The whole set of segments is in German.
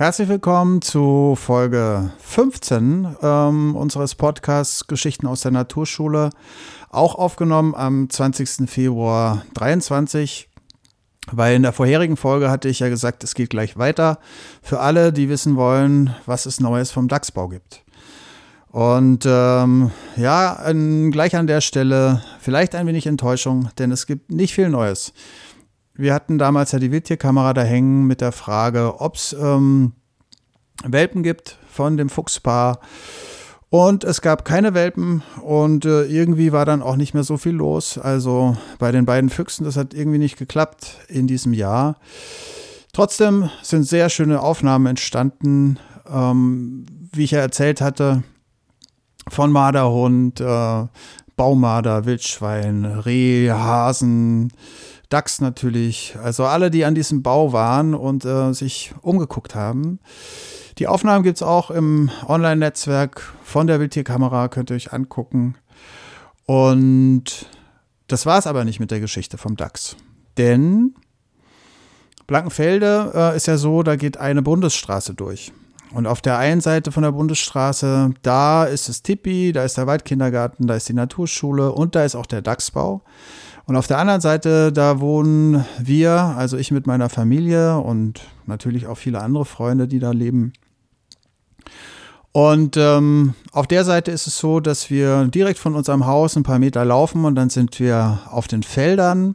Herzlich willkommen zu Folge 15 ähm, unseres Podcasts Geschichten aus der Naturschule. Auch aufgenommen am 20. Februar 23. Weil in der vorherigen Folge hatte ich ja gesagt, es geht gleich weiter für alle, die wissen wollen, was es Neues vom DAX-Bau gibt. Und ähm, ja, gleich an der Stelle vielleicht ein wenig Enttäuschung, denn es gibt nicht viel Neues. Wir hatten damals ja die Wildtierkamera da hängen mit der Frage, ob es ähm, Welpen gibt von dem Fuchspaar. Und es gab keine Welpen und äh, irgendwie war dann auch nicht mehr so viel los. Also bei den beiden Füchsen, das hat irgendwie nicht geklappt in diesem Jahr. Trotzdem sind sehr schöne Aufnahmen entstanden, ähm, wie ich ja erzählt hatte, von Marderhund, äh, Baumarder, Wildschwein, Reh, Hasen, Dachs natürlich. Also alle, die an diesem Bau waren und äh, sich umgeguckt haben. Die Aufnahmen gibt es auch im Online-Netzwerk von der Wildtierkamera, könnt ihr euch angucken. Und das war es aber nicht mit der Geschichte vom Dachs. Denn Blankenfelde äh, ist ja so, da geht eine Bundesstraße durch. Und auf der einen Seite von der Bundesstraße, da ist das Tipi, da ist der Waldkindergarten, da ist die Naturschule und da ist auch der Dachsbau. Und auf der anderen Seite, da wohnen wir, also ich mit meiner Familie und natürlich auch viele andere Freunde, die da leben. Und ähm, auf der Seite ist es so, dass wir direkt von unserem Haus ein paar Meter laufen und dann sind wir auf den Feldern.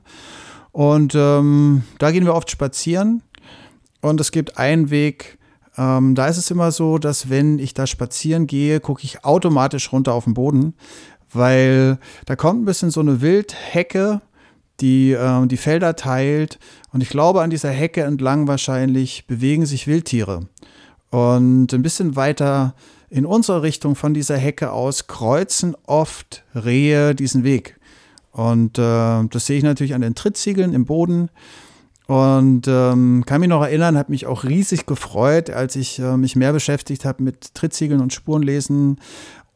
Und ähm, da gehen wir oft spazieren. Und es gibt einen Weg, ähm, da ist es immer so, dass wenn ich da spazieren gehe, gucke ich automatisch runter auf den Boden, weil da kommt ein bisschen so eine Wildhecke, die äh, die Felder teilt. Und ich glaube, an dieser Hecke entlang wahrscheinlich bewegen sich Wildtiere. Und ein bisschen weiter in unsere Richtung von dieser Hecke aus kreuzen oft Rehe diesen Weg. Und äh, das sehe ich natürlich an den Trittziegeln im Boden. Und ähm, kann mich noch erinnern, hat mich auch riesig gefreut, als ich äh, mich mehr beschäftigt habe mit Trittziegeln und Spurenlesen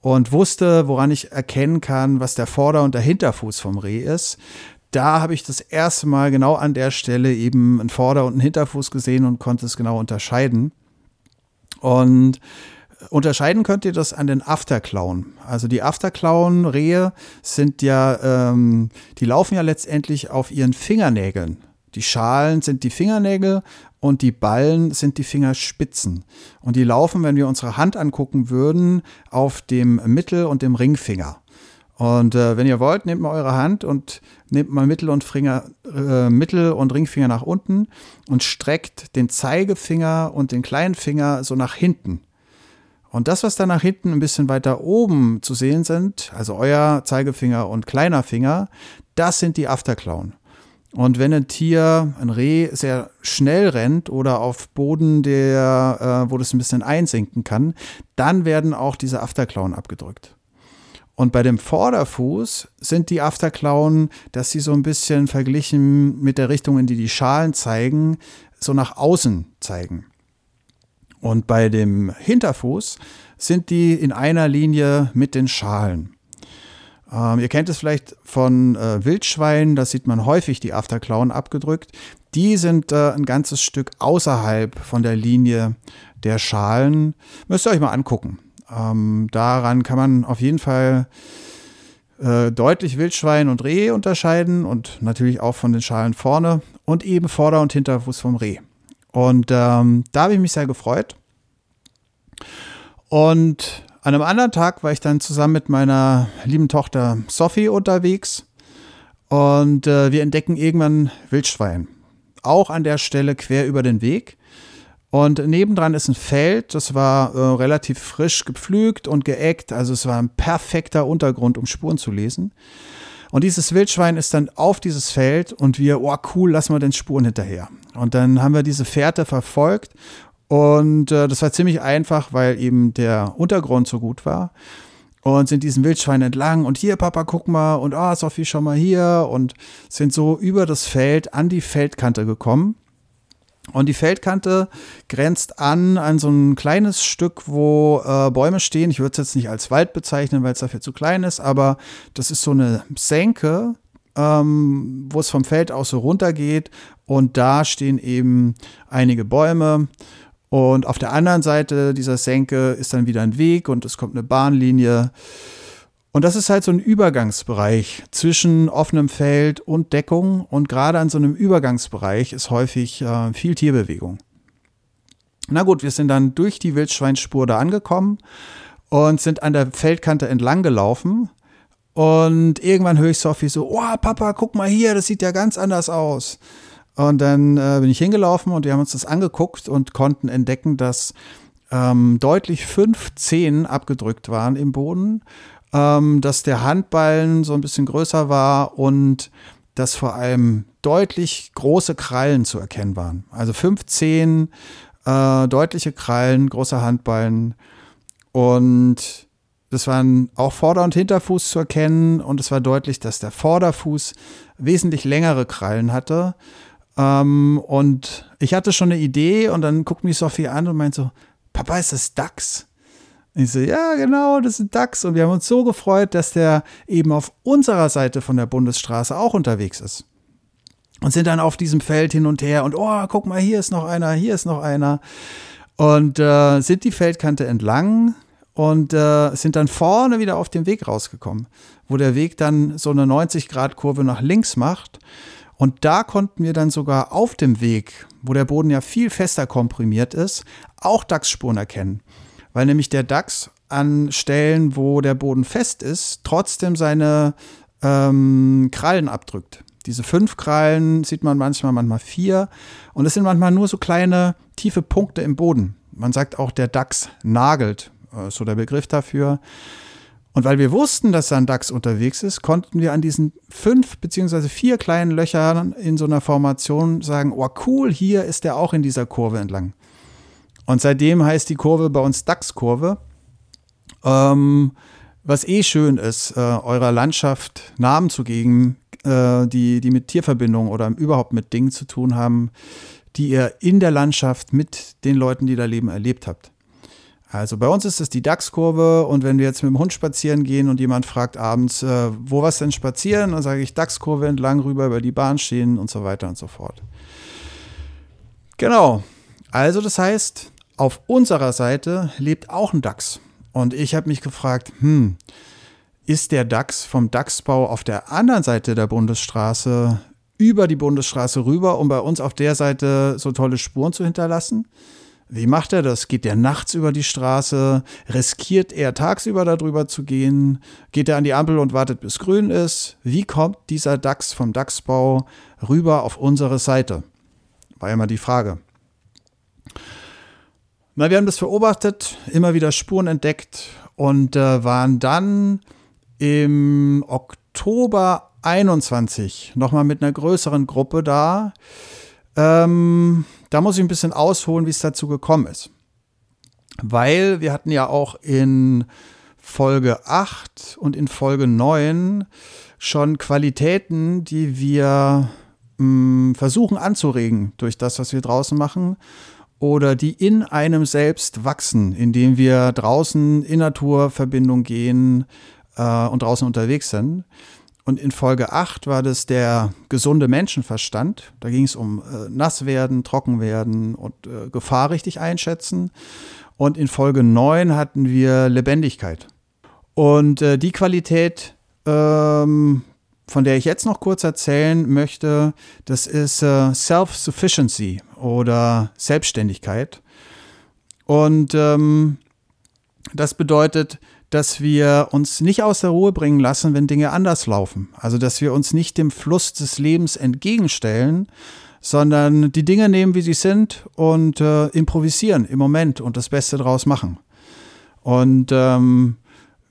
und wusste, woran ich erkennen kann, was der Vorder- und der Hinterfuß vom Reh ist. Da habe ich das erste Mal genau an der Stelle eben einen Vorder- und einen Hinterfuß gesehen und konnte es genau unterscheiden. Und unterscheiden könnt ihr das an den Afterklauen. Also die Afterklauen-Rehe sind ja, ähm, die laufen ja letztendlich auf ihren Fingernägeln. Die Schalen sind die Fingernägel und die Ballen sind die Fingerspitzen. Und die laufen, wenn wir unsere Hand angucken würden, auf dem Mittel- und dem Ringfinger. Und äh, wenn ihr wollt, nehmt mal eure Hand und nehmt mal Mittel- und, Finger, äh, Mittel und Ringfinger nach unten und streckt den Zeigefinger und den kleinen Finger so nach hinten. Und das, was da nach hinten ein bisschen weiter oben zu sehen sind, also euer Zeigefinger und kleiner Finger, das sind die Afterklauen. Und wenn ein Tier, ein Reh, sehr schnell rennt oder auf Boden, der, äh, wo das ein bisschen einsinken kann, dann werden auch diese Afterklauen abgedrückt. Und bei dem Vorderfuß sind die Afterklauen, dass sie so ein bisschen verglichen mit der Richtung, in die die Schalen zeigen, so nach außen zeigen. Und bei dem Hinterfuß sind die in einer Linie mit den Schalen. Ähm, ihr kennt es vielleicht von äh, Wildschweinen, da sieht man häufig die Afterklauen abgedrückt. Die sind äh, ein ganzes Stück außerhalb von der Linie der Schalen. Müsst ihr euch mal angucken. Ähm, daran kann man auf jeden Fall äh, deutlich Wildschwein und Reh unterscheiden und natürlich auch von den Schalen vorne und eben Vorder- und Hinterfuß vom Reh. Und ähm, da habe ich mich sehr gefreut. Und an einem anderen Tag war ich dann zusammen mit meiner lieben Tochter Sophie unterwegs und äh, wir entdecken irgendwann Wildschwein. Auch an der Stelle quer über den Weg. Und nebendran ist ein Feld, das war äh, relativ frisch gepflügt und geeckt, also es war ein perfekter Untergrund, um Spuren zu lesen. Und dieses Wildschwein ist dann auf dieses Feld und wir, oh cool, lassen wir den Spuren hinterher. Und dann haben wir diese Fährte verfolgt und äh, das war ziemlich einfach, weil eben der Untergrund so gut war. Und sind diesen Wildschwein entlang und hier, Papa, guck mal und ah, oh, Sophie, schau mal hier und sind so über das Feld an die Feldkante gekommen. Und die Feldkante grenzt an an so ein kleines Stück, wo äh, Bäume stehen. Ich würde es jetzt nicht als Wald bezeichnen, weil es dafür zu klein ist, aber das ist so eine Senke, ähm, wo es vom Feld aus so runter geht. Und da stehen eben einige Bäume Und auf der anderen Seite dieser Senke ist dann wieder ein Weg und es kommt eine Bahnlinie. Und das ist halt so ein Übergangsbereich zwischen offenem Feld und Deckung. Und gerade an so einem Übergangsbereich ist häufig äh, viel Tierbewegung. Na gut, wir sind dann durch die Wildschweinspur da angekommen und sind an der Feldkante entlang gelaufen. Und irgendwann höre ich Sophie so, oh Papa, guck mal hier, das sieht ja ganz anders aus. Und dann äh, bin ich hingelaufen und wir haben uns das angeguckt und konnten entdecken, dass ähm, deutlich fünf Zehen abgedrückt waren im Boden, ähm, dass der Handballen so ein bisschen größer war und dass vor allem deutlich große Krallen zu erkennen waren. Also fünf Zehen, äh, deutliche Krallen, große Handballen und das waren auch Vorder- und Hinterfuß zu erkennen und es war deutlich, dass der Vorderfuß wesentlich längere Krallen hatte. Ähm, und ich hatte schon eine Idee und dann guckt mich Sophie an und meint so, Papa, ist das Dachs? Und ich so, ja, genau, das ist Dachs. Und wir haben uns so gefreut, dass der eben auf unserer Seite von der Bundesstraße auch unterwegs ist. Und sind dann auf diesem Feld hin und her und, oh, guck mal, hier ist noch einer, hier ist noch einer. Und äh, sind die Feldkante entlang und äh, sind dann vorne wieder auf den Weg rausgekommen, wo der Weg dann so eine 90-Grad-Kurve nach links macht. Und da konnten wir dann sogar auf dem Weg, wo der Boden ja viel fester komprimiert ist, auch Dachsspuren erkennen. Weil nämlich der Dachs an Stellen, wo der Boden fest ist, trotzdem seine ähm, Krallen abdrückt. Diese fünf Krallen sieht man manchmal, manchmal vier. Und es sind manchmal nur so kleine, tiefe Punkte im Boden. Man sagt auch, der Dachs nagelt, äh, so der Begriff dafür. Und weil wir wussten, dass da ein Dachs unterwegs ist, konnten wir an diesen fünf beziehungsweise vier kleinen Löchern in so einer Formation sagen, oh cool, hier ist der auch in dieser Kurve entlang. Und seitdem heißt die Kurve bei uns Dachskurve. Ähm, was eh schön ist, äh, eurer Landschaft Namen zu geben, äh, die, die mit Tierverbindungen oder überhaupt mit Dingen zu tun haben, die ihr in der Landschaft mit den Leuten, die da leben, erlebt habt. Also bei uns ist es die Dachskurve und wenn wir jetzt mit dem Hund spazieren gehen und jemand fragt abends, äh, wo was denn spazieren, dann sage ich Dachskurve entlang rüber über die Bahn stehen und so weiter und so fort. Genau. Also das heißt, auf unserer Seite lebt auch ein Dachs. Und ich habe mich gefragt, hm, ist der Dachs vom Dachsbau auf der anderen Seite der Bundesstraße über die Bundesstraße rüber, um bei uns auf der Seite so tolle Spuren zu hinterlassen? Wie macht er das? Geht er nachts über die Straße? Riskiert er tagsüber darüber zu gehen? Geht er an die Ampel und wartet, bis grün ist? Wie kommt dieser DAX vom DAX-Bau rüber auf unsere Seite? War immer die Frage. Na, wir haben das beobachtet, immer wieder Spuren entdeckt und äh, waren dann im Oktober 21 nochmal mit einer größeren Gruppe da. Ähm, da muss ich ein bisschen ausholen, wie es dazu gekommen ist. Weil wir hatten ja auch in Folge 8 und in Folge 9 schon Qualitäten, die wir mh, hm, versuchen anzuregen durch das, was wir draußen machen oder die in einem selbst wachsen, indem wir draußen in Naturverbindung gehen äh, und draußen unterwegs sind. Und in Folge 8 war das der gesunde Menschenverstand. Da ging es um äh, nass werden, trocken werden und äh, Gefahr richtig einschätzen. Und in Folge 9 hatten wir Lebendigkeit. Und äh, die Qualität, ähm, von der ich jetzt noch kurz erzählen möchte, das ist äh, Self-Sufficiency oder Selbstständigkeit. Und ähm, das bedeutet, dass wir uns nicht aus der Ruhe bringen lassen, wenn Dinge anders laufen. Also, dass wir uns nicht dem Fluss des Lebens entgegenstellen, sondern die Dinge nehmen, wie sie sind und äh, improvisieren im Moment und das Beste draus machen. Und ähm,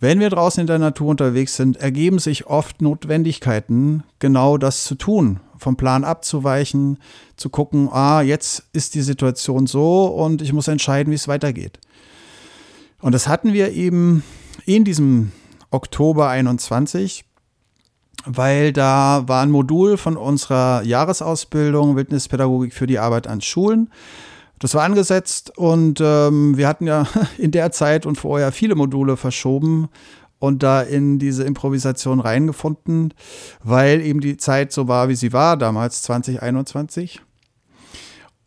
wenn wir draußen in der Natur unterwegs sind, ergeben sich oft Notwendigkeiten, genau das zu tun, vom Plan abzuweichen, zu gucken, ah, jetzt ist die Situation so und ich muss entscheiden, wie es weitergeht. Und das hatten wir eben in diesem Oktober 21, weil da war ein Modul von unserer Jahresausbildung Wildnispädagogik für die Arbeit an Schulen. Das war angesetzt und ähm, wir hatten ja in der Zeit und vorher viele Module verschoben und da in diese Improvisation reingefunden, weil eben die Zeit so war, wie sie war, damals 2021.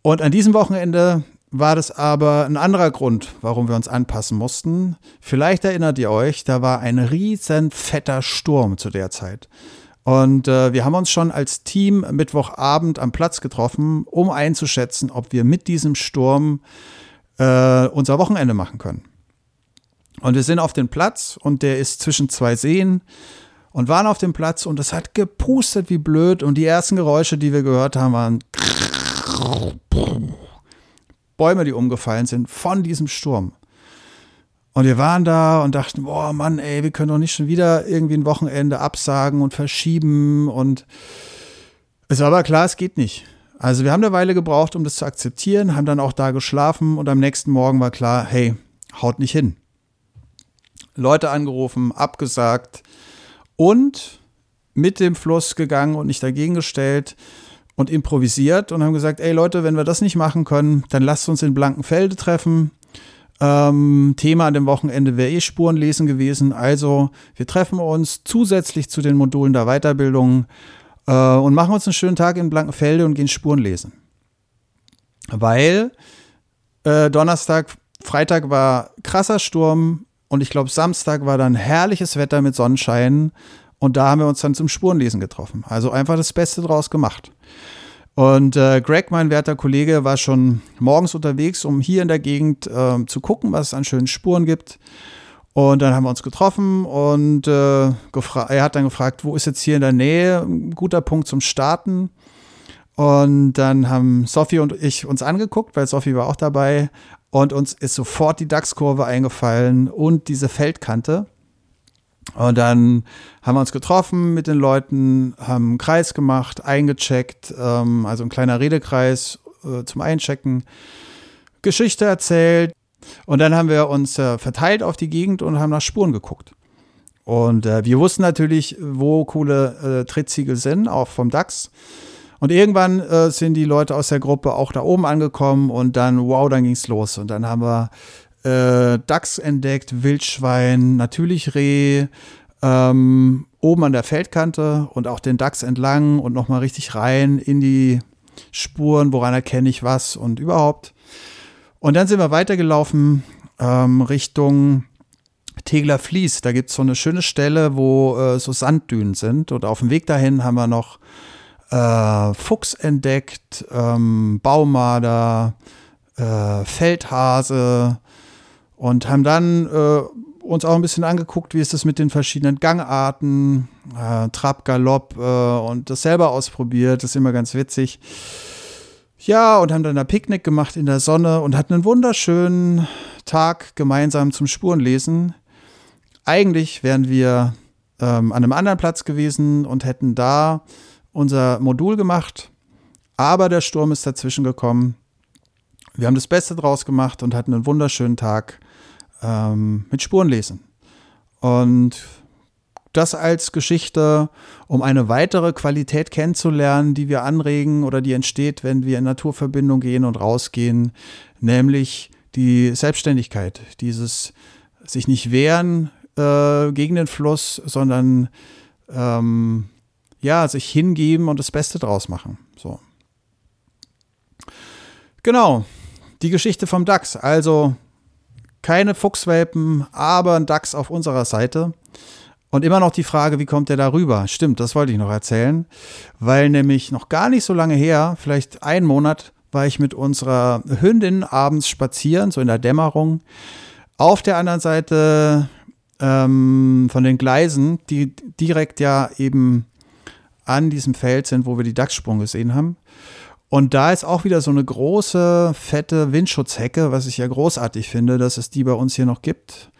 Und an diesem Wochenende war das aber ein anderer Grund, warum wir uns anpassen mussten. Vielleicht erinnert ihr euch, da war ein riesen fetter Sturm zu der Zeit. Und äh, wir haben uns schon als Team Mittwochabend am Platz getroffen, um einzuschätzen, ob wir mit diesem Sturm äh, unser Wochenende machen können. Und wir sind auf den Platz und der ist zwischen zwei Seen und waren auf dem Platz und es hat gepustet wie blöd und die ersten Geräusche, die wir gehört haben, waren Bäume, die umgefallen sind von diesem Sturm. Und wir waren da und dachten, boah, Mann, ey, wir können doch nicht schon wieder irgendwie ein Wochenende absagen und verschieben. Und es war aber klar, es geht nicht. Also wir haben eine Weile gebraucht, um das zu akzeptieren, haben dann auch da geschlafen und am nächsten Morgen war klar, hey, haut nicht hin. Leute angerufen, abgesagt und mit dem Fluss gegangen und nicht dagegen gestellt und improvisiert und haben gesagt, ey Leute, wenn wir das nicht machen können, dann lasst uns in Blankenfelde treffen. Ähm, Thema an dem Wochenende wäre eh Spurenlesen gewesen. Also wir treffen uns zusätzlich zu den Modulen der Weiterbildung äh, und machen uns einen schönen Tag in Blankenfelde und gehen Spuren lesen. Weil äh, Donnerstag, Freitag war krasser Sturm und ich glaube Samstag war dann herrliches Wetter mit Sonnenschein und da haben wir uns dann zum Spurenlesen getroffen. Also einfach das Beste draus gemacht. Und äh, Greg, mein werter Kollege, war schon morgens unterwegs, um hier in der Gegend äh, zu gucken, was es an schönen Spuren gibt. Und dann haben wir uns getroffen und äh, er hat dann gefragt, wo ist jetzt hier in der Nähe ein guter Punkt zum Starten. Und dann haben Sophie und ich uns angeguckt, weil Sophie war auch dabei. Und uns ist sofort die DAX-Kurve eingefallen und diese Feldkante. Und dann haben wir uns getroffen mit den Leuten, haben einen Kreis gemacht, eingecheckt, ähm, also ein kleiner Redekreis äh, zum Einchecken, Geschichte erzählt. Und dann haben wir uns äh, verteilt auf die Gegend und haben nach Spuren geguckt. Und äh, wir wussten natürlich, wo coole äh, Trittsiegel sind, auch vom DAX. Und irgendwann äh, sind die Leute aus der Gruppe auch da oben angekommen und dann, wow, dann ging's los. Und dann haben wir äh, Dachs entdeckt, Wildschwein, natürlich Reh, ähm, oben an der Feldkante und auch den Dachs entlang und nochmal richtig rein in die Spuren, woran erkenne ich was und überhaupt. Und dann sind wir weitergelaufen ähm, Richtung Tegler Fließ. Da gibt es so eine schöne Stelle, wo äh, so Sanddünen sind. Und auf dem Weg dahin haben wir noch äh, Fuchs entdeckt, ähm, Baumarder, äh, Feldhase, und haben dann äh, uns auch ein bisschen angeguckt, wie ist das mit den verschiedenen Gangarten, äh, Trab, Galopp äh, und das selber ausprobiert. Das ist immer ganz witzig. Ja, und haben dann ein Picknick gemacht in der Sonne und hatten einen wunderschönen Tag gemeinsam zum Spurenlesen. Eigentlich wären wir ähm, an einem anderen Platz gewesen und hätten da unser Modul gemacht, aber der Sturm ist dazwischen gekommen. Wir haben das Beste draus gemacht und hatten einen wunderschönen Tag ähm, mit Spuren lesen. Und das als Geschichte, um eine weitere Qualität kennenzulernen, die wir anregen oder die entsteht, wenn wir in Naturverbindung gehen und rausgehen, nämlich die Selbstständigkeit, dieses sich nicht wehren äh, gegen den Fluss, sondern ähm, ja, sich hingeben und das Beste draus machen. So. Genau, die Geschichte vom DAX. Also keine Fuchswelpen, aber ein Dachs auf unserer Seite. Und immer noch die Frage, wie kommt der da rüber? Stimmt, das wollte ich noch erzählen. Weil nämlich noch gar nicht so lange her, vielleicht einen Monat, war ich mit unserer Hündin abends spazieren, so in der Dämmerung. Auf der anderen Seite ähm, von den Gleisen, die direkt ja eben an diesem Feld sind, wo wir die Dachssprung gesehen haben. Und da ist auch wieder so eine große, fette Windschutzhecke, was ich ja großartig finde, dass es die bei uns hier noch gibt.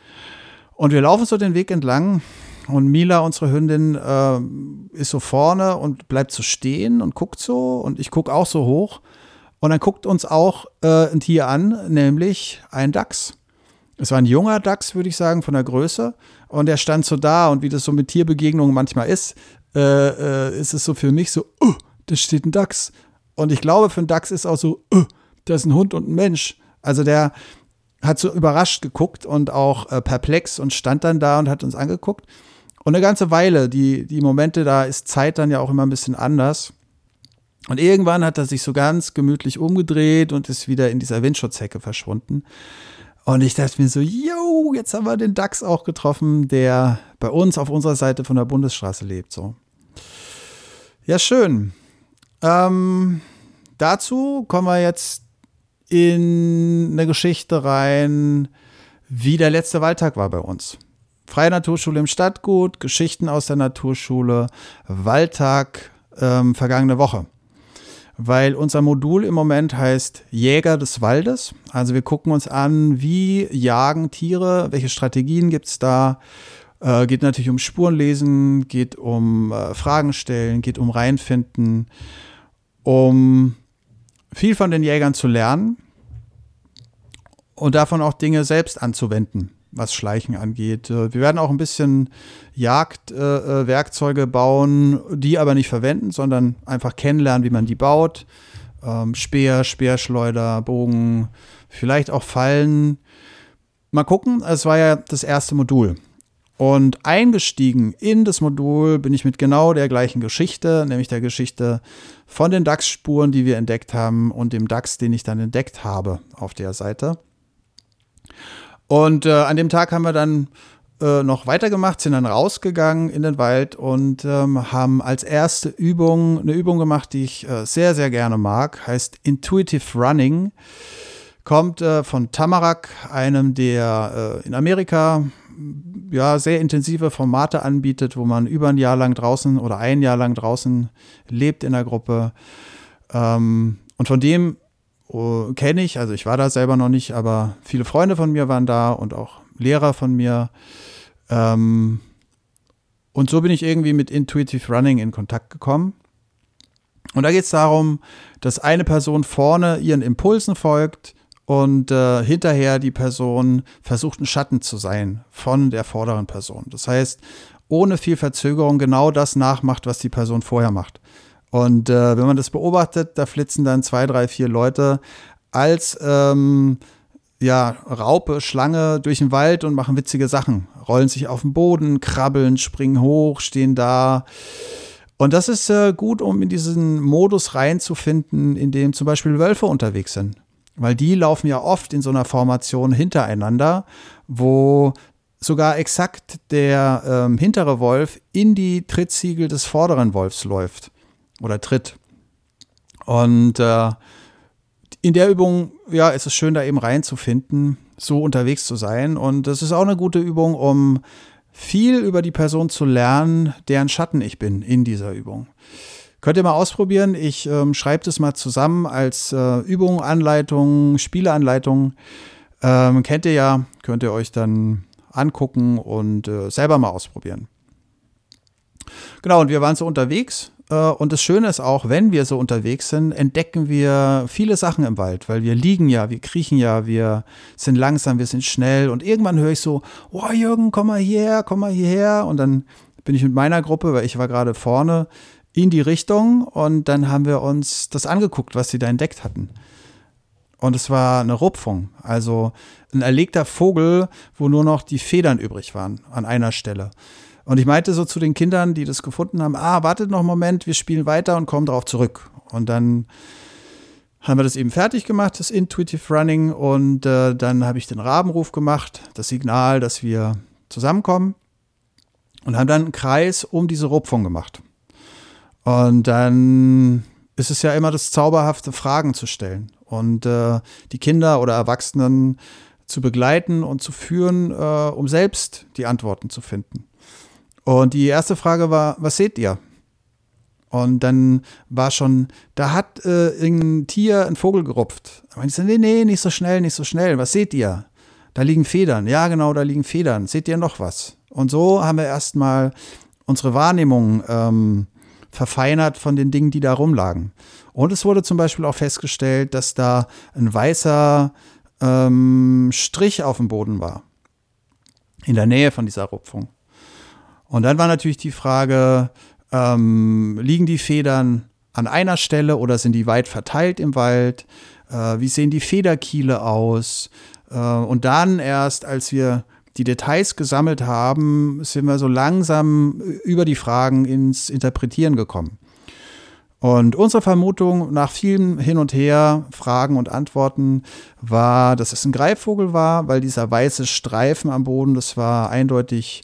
Und wir laufen so den Weg entlang und Mila, unsere Hündin, äh, ist so vorne und bleibt so stehen und guckt so und ich gucke auch so hoch. Und dann guckt uns auch äh, ein Tier an, nämlich ein Dachs. Es war ein junger Dachs, würde ich sagen, von der Größe. Und er stand so da und wie das so mit Tierbegegnungen manchmal ist, äh, äh ist es so für mich so, oh, da steht ein Dachs. Und ich glaube, für einen Dachs ist auch so, uh, da ist ein Hund und ein Mensch. Also der hat so überrascht geguckt und auch äh, perplex und stand dann da und hat uns angeguckt. Und eine ganze Weile, die, die Momente, da ist Zeit dann ja auch immer ein bisschen anders. Und irgendwann hat er sich so ganz gemütlich umgedreht und ist wieder in dieser Windschutzhecke verschwunden. Und ich dachte mir so, yo, jetzt haben wir den Dachs auch getroffen, der bei uns auf unserer Seite von der Bundesstraße lebt. So. Ja, schön. Ähm, dazu kommen wir jetzt in eine Geschichte rein, wie der letzte Wahltag war bei uns. Freie Naturschule im Stadtgut, Geschichten aus der Naturschule, Wahltag ähm, vergangene Woche. Weil unser Modul im Moment heißt Jäger des Waldes. Also wir gucken uns an, wie jagen Tiere, welche Strategien gibt es da. Äh, geht natürlich um Spurenlesen, geht um äh, Fragen stellen, geht um Reinfinden, um viel von den Jägern zu lernen und davon auch Dinge selbst anzuwenden, was Schleichen angeht. Äh, wir werden auch ein bisschen Jagdwerkzeuge äh, bauen, die aber nicht verwenden, sondern einfach kennenlernen, wie man die baut. Ähm, Speer, Speerschleuder, Bogen, vielleicht auch Fallen. Mal gucken, es war ja das erste Modul. Und eingestiegen in das Modul bin ich mit genau der gleichen Geschichte, nämlich der Geschichte von den DAX-Spuren, die wir entdeckt haben und dem DAX, den ich dann entdeckt habe auf der Seite. Und äh, an dem Tag haben wir dann äh, noch weitergemacht, sind dann rausgegangen in den Wald und ähm, haben als erste Übung eine Übung gemacht, die ich äh, sehr, sehr gerne mag, heißt Intuitive Running. Kommt äh, von Tamarak, einem, der äh, in Amerika ja, sehr intensive Formate anbietet, wo man über ein Jahr lang draußen oder ein Jahr lang draußen lebt in der Gruppe. Ähm, und von dem uh, kenne ich, also ich war da selber noch nicht, aber viele Freunde von mir waren da und auch Lehrer von mir. Ähm, und so bin ich irgendwie mit Intuitive Running in Kontakt gekommen. Und da geht es darum, dass eine Person vorne ihren Impulsen folgt und äh, hinterher die Person versucht, ein Schatten zu sein von der vorderen Person. Das heißt, ohne viel Verzögerung genau das nachmacht, was die Person vorher macht. Und äh, wenn man das beobachtet, da flitzen dann zwei, drei, vier Leute als ähm, ja, Raupe, Schlange durch den Wald und machen witzige Sachen. Rollen sich auf den Boden, krabbeln, springen hoch, stehen da. Und das ist äh, gut, um in diesen Modus reinzufinden, in dem zum Beispiel Wölfe unterwegs sind. Weil die laufen ja oft in so einer Formation hintereinander, wo sogar exakt der ähm, hintere Wolf in die Trittsiegel des vorderen Wolfs läuft oder tritt. Und äh, in der Übung, ja, ist es schön, da eben reinzufinden, so unterwegs zu sein. Und das ist auch eine gute Übung, um viel über die Person zu lernen, deren Schatten ich bin in dieser Übung. Könnt ihr mal ausprobieren. Ich ähm, schreibe das mal zusammen als äh, Übung, Anleitung, Spieleanleitung. Ähm, kennt ihr ja, könnt ihr euch dann angucken und äh, selber mal ausprobieren. Genau, und wir waren so unterwegs äh, und das Schöne ist auch, wenn wir so unterwegs sind, entdecken wir viele Sachen im Wald, weil wir liegen ja, wir kriechen ja, wir sind langsam, wir sind schnell und irgendwann höre ich so, oh Jürgen, komm mal hierher, komm mal hierher und dann bin ich mit meiner Gruppe, weil ich war gerade vorne, in die Richtung und dann haben wir uns das angeguckt, was sie da entdeckt hatten. Und es war eine Rupfung, also ein erlegter Vogel, wo nur noch die Federn übrig waren an einer Stelle. Und ich meinte so zu den Kindern, die das gefunden haben, ah, wartet noch einen Moment, wir spielen weiter und kommen darauf zurück. Und dann haben wir das eben fertig gemacht, das Intuitive Running. Und äh, dann habe ich den Rabenruf gemacht, das Signal, dass wir zusammenkommen. Und haben dann einen Kreis um diese Rupfung gemacht. Und dann ist es ja immer das Zauberhafte, Fragen zu stellen. Und äh, die Kinder oder Erwachsenen zu begleiten und zu führen, äh, um selbst die Antworten zu finden. Und die erste Frage war, was seht ihr? Und dann war schon, da hat äh, irgendein Tier ein Vogel gerupft. Da meinte ich, nee, nee, nicht so schnell, nicht so schnell. Was seht ihr? Da liegen Federn. Ja, genau, da liegen Federn. Seht ihr noch was? Und so haben wir erstmal unsere Wahrnehmung ähm, verfeinert von den Dingen, die da rumlagen. Und es wurde zum Beispiel auch festgestellt, dass da ein weißer ähm, Strich auf dem Boden war. In der Nähe von dieser Rupfung. Und dann war natürlich die Frage, ähm, liegen die Federn an einer Stelle oder sind die weit verteilt im Wald? Äh, wie sehen die Federkiele aus? Äh, und dann erst, als wir die Details gesammelt haben, sind wir so langsam über die Fragen ins Interpretieren gekommen. Und unsere Vermutung nach vielen Hin und Her, Fragen und Antworten war, dass es ein Greifvogel war, weil dieser weiße Streifen am Boden, das war eindeutig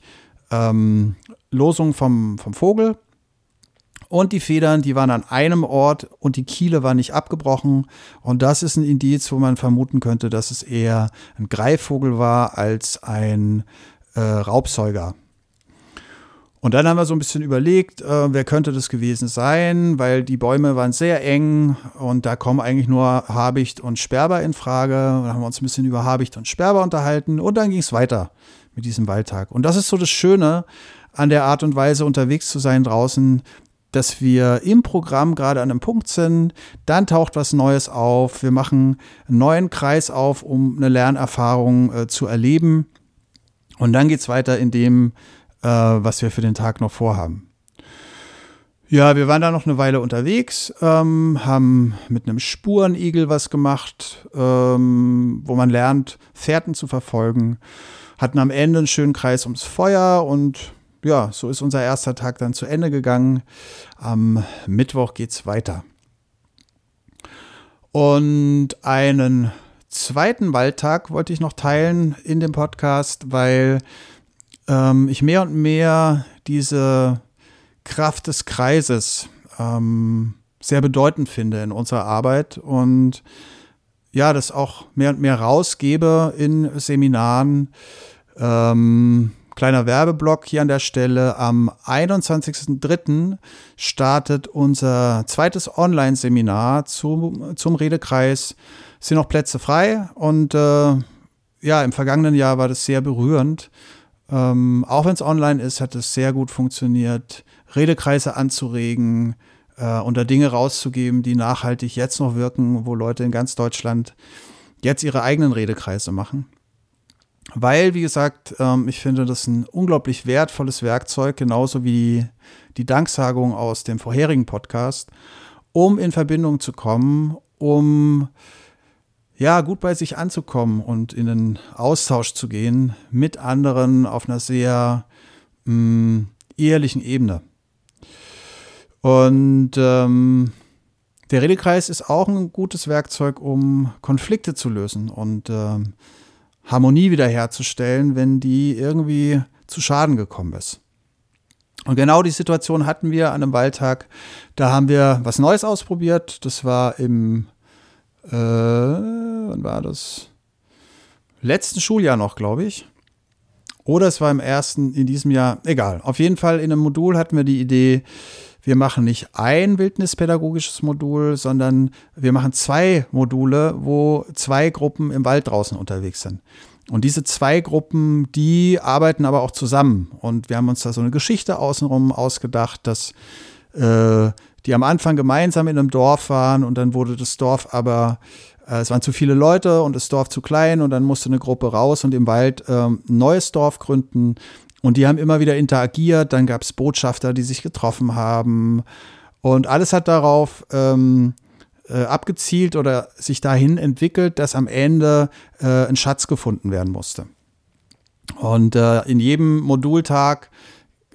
ähm, Losung vom, vom Vogel. Und die Federn, die waren an einem Ort und die Kiele war nicht abgebrochen. Und das ist ein Indiz, wo man vermuten könnte, dass es eher ein Greifvogel war als ein äh, Raubsäuger. Und dann haben wir so ein bisschen überlegt, äh, wer könnte das gewesen sein, weil die Bäume waren sehr eng und da kommen eigentlich nur Habicht und Sperber in Frage. Da haben wir uns ein bisschen über Habicht und Sperber unterhalten und dann ging es weiter mit diesem Waldtag. Und das ist so das Schöne an der Art und Weise unterwegs zu sein draußen, dass wir im Programm gerade an einem Punkt sind, dann taucht was Neues auf, wir machen einen neuen Kreis auf, um eine Lernerfahrung äh, zu erleben. Und dann geht es weiter in dem, äh, was wir für den Tag noch vorhaben. Ja, wir waren da noch eine Weile unterwegs, ähm, haben mit einem Spurenigel was gemacht, ähm, wo man lernt, Fährten zu verfolgen, hatten am Ende einen schönen Kreis ums Feuer und ja, so ist unser erster Tag dann zu Ende gegangen. Am Mittwoch geht es weiter. Und einen zweiten Waldtag wollte ich noch teilen in dem Podcast, weil ähm, ich mehr und mehr diese Kraft des Kreises ähm, sehr bedeutend finde in unserer Arbeit und ja, das auch mehr und mehr rausgebe in Seminaren. Ähm, kleiner Werbeblock hier an der Stelle. Am 21.03. startet unser zweites Online-Seminar zum, zum Redekreis. Es sind noch Plätze frei und äh, ja, im vergangenen Jahr war das sehr berührend. Ähm, auch wenn es online ist, hat es sehr gut funktioniert, Redekreise anzuregen, äh, und da Dinge rauszugeben, die nachhaltig jetzt noch wirken, wo Leute in ganz Deutschland jetzt ihre eigenen Redekreise machen. Weil, wie gesagt, ähm, ich finde das ein unglaublich wertvolles Werkzeug, genauso wie die Danksagung aus dem vorherigen Podcast, um in Verbindung zu kommen, um ja, gut bei sich anzukommen und in den Austausch zu gehen mit anderen auf einer sehr mh, mm, ehrlichen Ebene. Und ähm, der Redekreis ist auch ein gutes Werkzeug, um Konflikte zu lösen und ähm, Harmonie wiederherzustellen, wenn die irgendwie zu Schaden gekommen ist. Und genau die Situation hatten wir an einem Waldtag. Da haben wir was Neues ausprobiert. Das war im, äh, wann war das? Letzten Schuljahr noch, glaube ich. Oder es war im ersten in diesem Jahr. Egal. Auf jeden Fall in einem Modul hatten wir die Idee, wir machen nicht ein wildnispädagogisches Modul, sondern wir machen zwei Module, wo zwei Gruppen im Wald draußen unterwegs sind. Und diese zwei Gruppen, die arbeiten aber auch zusammen. Und wir haben uns da so eine Geschichte außenrum ausgedacht, dass äh, die am Anfang gemeinsam in einem Dorf waren und dann wurde das Dorf aber, äh, es waren zu viele Leute und das Dorf zu klein und dann musste eine Gruppe raus und im Wald äh, ein neues Dorf gründen. Und die haben immer wieder interagiert, dann gab es Botschafter, die sich getroffen haben. Und alles hat darauf ähm, äh, abgezielt oder sich dahin entwickelt, dass am Ende äh, ein Schatz gefunden werden musste. Und äh, in jedem Modultag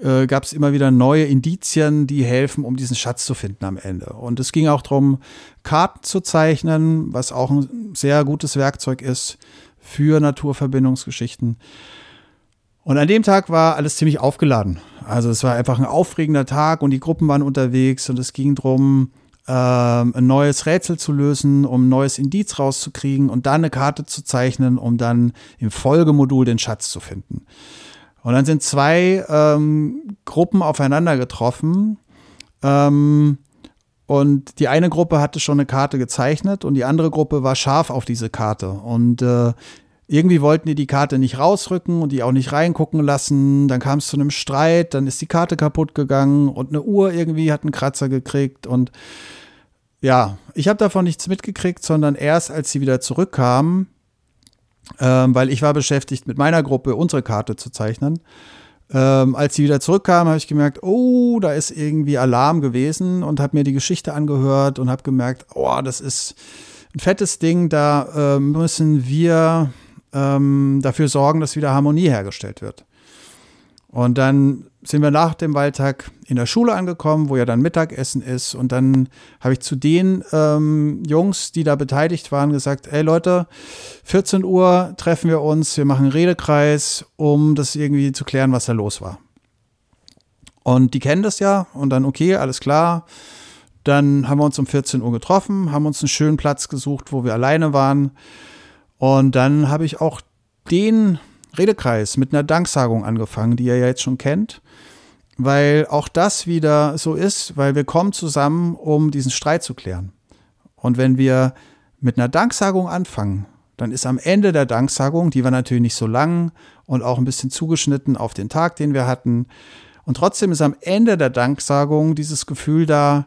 äh, gab es immer wieder neue Indizien, die helfen, um diesen Schatz zu finden am Ende. Und es ging auch darum, Karten zu zeichnen, was auch ein sehr gutes Werkzeug ist für Naturverbindungsgeschichten. Und an dem Tag war alles ziemlich aufgeladen. Also es war einfach ein aufregender Tag und die Gruppen waren unterwegs und es ging darum, ähm, ein neues Rätsel zu lösen, um ein neues Indiz rauszukriegen und dann eine Karte zu zeichnen, um dann im Folgemodul den Schatz zu finden. Und dann sind zwei ähm, Gruppen aufeinander getroffen. Ähm, und die eine Gruppe hatte schon eine Karte gezeichnet und die andere Gruppe war scharf auf diese Karte. Und äh, irgendwie wollten die die Karte nicht rausrücken und die auch nicht reingucken lassen. Dann kam es zu einem Streit, dann ist die Karte kaputt gegangen und eine Uhr irgendwie hat einen Kratzer gekriegt. Und ja, ich habe davon nichts mitgekriegt, sondern erst als sie wieder zurückkamen, ähm, weil ich war beschäftigt mit meiner Gruppe unsere Karte zu zeichnen. Ähm, als sie wieder zurückkamen, habe ich gemerkt, oh, da ist irgendwie Alarm gewesen und habe mir die Geschichte angehört und habe gemerkt, oh, das ist ein fettes Ding, da äh, müssen wir ähm, dafür sorgen, dass wieder Harmonie hergestellt wird. Und dann sind wir nach dem Wahltag in der Schule angekommen, wo ja dann Mittagessen ist. Und dann habe ich zu den ähm, Jungs, die da beteiligt waren, gesagt, ey Leute, 14 Uhr treffen wir uns, wir machen einen Redekreis, um das irgendwie zu klären, was da los war. Und die kennen das ja und dann, okay, alles klar. Dann haben wir uns um 14 Uhr getroffen, haben uns einen schönen Platz gesucht, wo wir alleine waren. Und dann habe ich auch den Redekreis mit einer Danksagung angefangen, die ihr ja jetzt schon kennt, weil auch das wieder so ist, weil wir kommen zusammen, um diesen Streit zu klären. Und wenn wir mit einer Danksagung anfangen, dann ist am Ende der Danksagung, die war natürlich nicht so lang und auch ein bisschen zugeschnitten auf den Tag, den wir hatten. Und trotzdem ist am Ende der Danksagung dieses Gefühl da,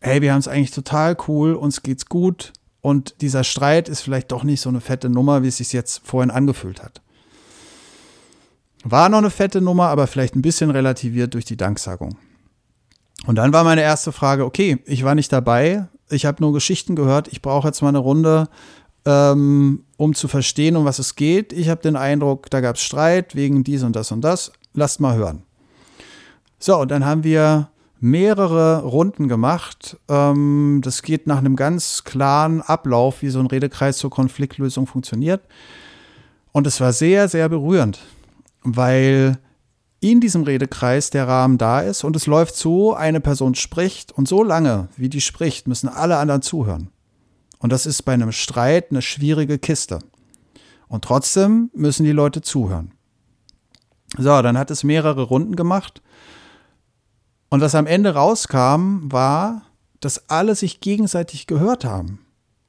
hey, wir haben es eigentlich total cool, uns geht's gut und dieser Streit ist vielleicht doch nicht so eine fette Nummer, wie es sich jetzt vorhin angefühlt hat. War noch eine fette Nummer, aber vielleicht ein bisschen relativiert durch die Danksagung. Und dann war meine erste Frage, okay, ich war nicht dabei, ich habe nur Geschichten gehört, ich brauche jetzt mal eine Runde, ähm, um zu verstehen, um was es geht. Ich habe den Eindruck, da gab es Streit wegen dies und das und das. Lasst mal hören. So, und dann haben wir mehrere Runden gemacht. Ähm, das geht nach einem ganz klaren Ablauf, wie so ein Redekreis zur Konfliktlösung funktioniert. Und es war sehr, sehr berührend weil in diesem Redekreis der Rahmen da ist und es läuft so, eine Person spricht und so lange, wie die spricht, müssen alle anderen zuhören. Und das ist bei einem Streit eine schwierige Kiste. Und trotzdem müssen die Leute zuhören. So, dann hat es mehrere Runden gemacht. Und was am Ende rauskam, war, dass alle sich gegenseitig gehört haben.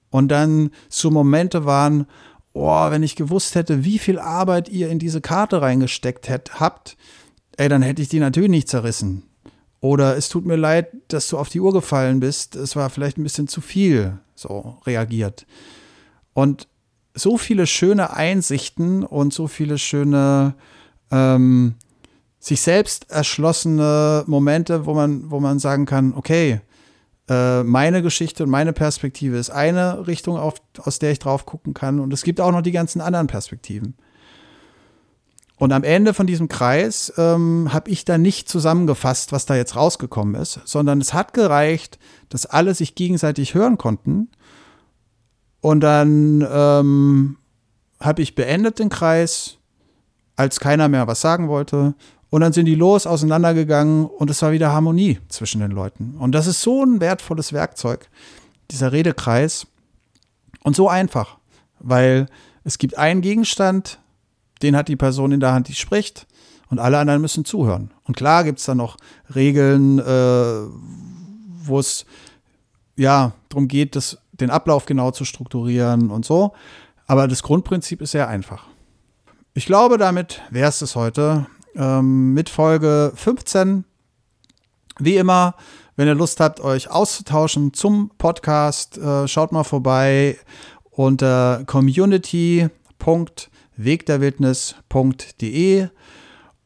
Und dann so Momente waren, oh, wenn ich gewusst hätte, wie viel Arbeit ihr in diese Karte reingesteckt hätt, habt, ey, dann hätte ich die natürlich nicht zerrissen. Oder es tut mir leid, dass du auf die Uhr gefallen bist. Es war vielleicht ein bisschen zu viel, so reagiert. Und so viele schöne Einsichten und so viele schöne ähm, sich selbst erschlossene Momente, wo man, wo man sagen kann, okay, äh, meine Geschichte und meine Perspektive ist eine Richtung, auf, aus der ich drauf gucken kann. Und es gibt auch noch die ganzen anderen Perspektiven. Und am Ende von diesem Kreis ähm, habe ich dann nicht zusammengefasst, was da jetzt rausgekommen ist, sondern es hat gereicht, dass alle sich gegenseitig hören konnten. Und dann ähm, habe ich beendet den Kreis, als keiner mehr was sagen wollte. Und dann sind die los, auseinandergegangen und es war wieder Harmonie zwischen den Leuten. Und das ist so ein wertvolles Werkzeug, dieser Redekreis. Und so einfach, weil es gibt einen Gegenstand, den hat die Person in der Hand, die spricht, und alle anderen müssen zuhören. Und klar gibt es da noch Regeln, äh, wo es ja darum geht, das, den Ablauf genau zu strukturieren und so. Aber das Grundprinzip ist sehr einfach. Ich glaube, damit wäre es heute ähm, mit Folge 15. Wie immer, wenn ihr Lust habt, euch auszutauschen zum Podcast, äh, schaut mal vorbei unter community.wegderwildnis.de.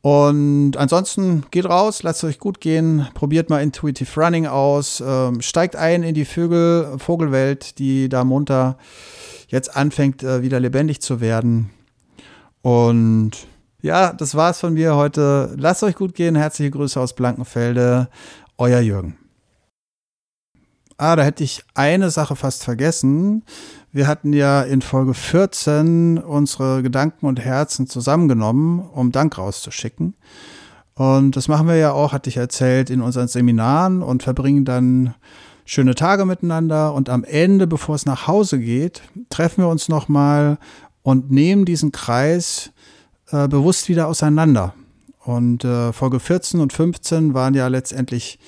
Und ansonsten geht raus, lasst es euch gut gehen, probiert mal Intuitive Running aus, ähm, steigt ein in die Vögel, Vogelwelt, die da munter jetzt anfängt, äh, wieder lebendig zu werden. Und ja, das war's von mir heute. Lasst euch gut gehen. Herzliche Grüße aus Blankenfelde. Euer Jürgen. Ah, da hätte ich eine Sache fast vergessen. Wir hatten ja in Folge 14 unsere Gedanken und Herzen zusammengenommen, um Dank rauszuschicken. Und das machen wir ja auch, hatte ich erzählt, in unseren Seminaren und verbringen dann schöne Tage miteinander. Und am Ende, bevor es nach Hause geht, treffen wir uns nochmal und nehmen diesen Kreis äh, bewusst wieder auseinander. Und äh, Folge 14 und 15 waren ja letztendlich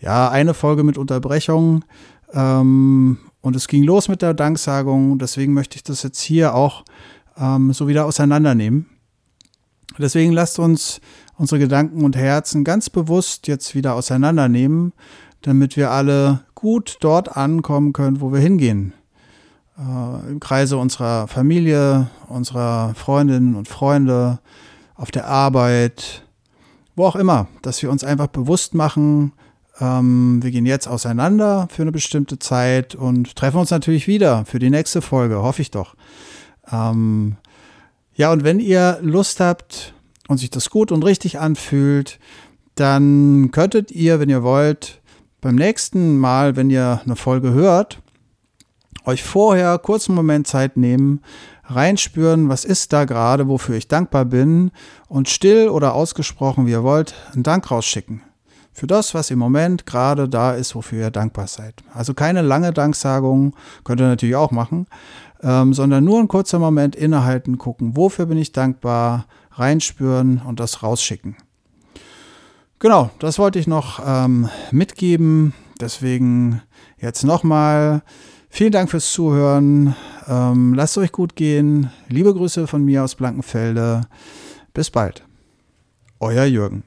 ja eine Folge mit Unterbrechung. Ähm, und es ging los mit der Danksagung. Deswegen möchte ich das jetzt hier auch ähm, so wieder auseinandernehmen. Deswegen lasst uns unsere Gedanken und Herzen ganz bewusst jetzt wieder auseinandernehmen, damit wir alle gut dort ankommen können, wo wir hingehen äh, im Kreise unserer Familie, unserer Freundinnen und Freunde, auf der Arbeit, wo auch immer, dass wir uns einfach bewusst machen, ähm, wir gehen jetzt auseinander für eine bestimmte Zeit und treffen uns natürlich wieder für die nächste Folge, hoffe ich doch. Ähm, ja, und wenn ihr Lust habt, und sich das gut und richtig anfühlt, dann könntet ihr, wenn ihr wollt, beim nächsten Mal, wenn ihr eine Folge hört, euch vorher kurz einen Moment Zeit nehmen, reinspüren, was ist da gerade, wofür ich dankbar bin und still oder ausgesprochen, wie ihr wollt, einen Dank rausschicken. Für das, was im Moment gerade da ist, wofür ihr dankbar seid. Also keine lange Danksagung, könnt ihr natürlich auch machen, ähm, sondern nur ein kurzer Moment innehalten, gucken, wofür bin ich dankbar, reinspüren und das rausschicken. Genau, das wollte ich noch ähm, mitgeben. Deswegen jetzt nochmal vielen Dank fürs Zuhören. Ähm, lasst euch gut gehen. Liebe Grüße von mir aus Blankenfelde. Bis bald. Euer Jürgen.